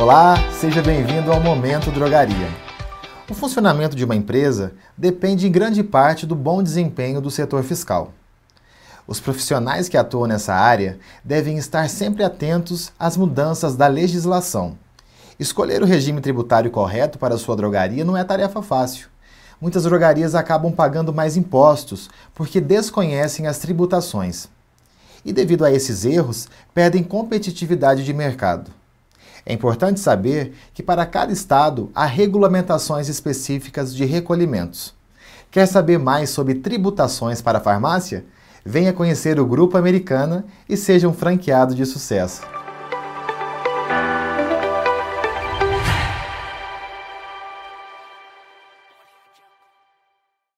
Olá, seja bem-vindo ao Momento Drogaria. O funcionamento de uma empresa depende em grande parte do bom desempenho do setor fiscal. Os profissionais que atuam nessa área devem estar sempre atentos às mudanças da legislação. Escolher o regime tributário correto para sua drogaria não é tarefa fácil. Muitas drogarias acabam pagando mais impostos porque desconhecem as tributações. E devido a esses erros, perdem competitividade de mercado. É importante saber que para cada estado há regulamentações específicas de recolhimentos. Quer saber mais sobre tributações para a farmácia? Venha conhecer o Grupo Americana e seja um franqueado de sucesso.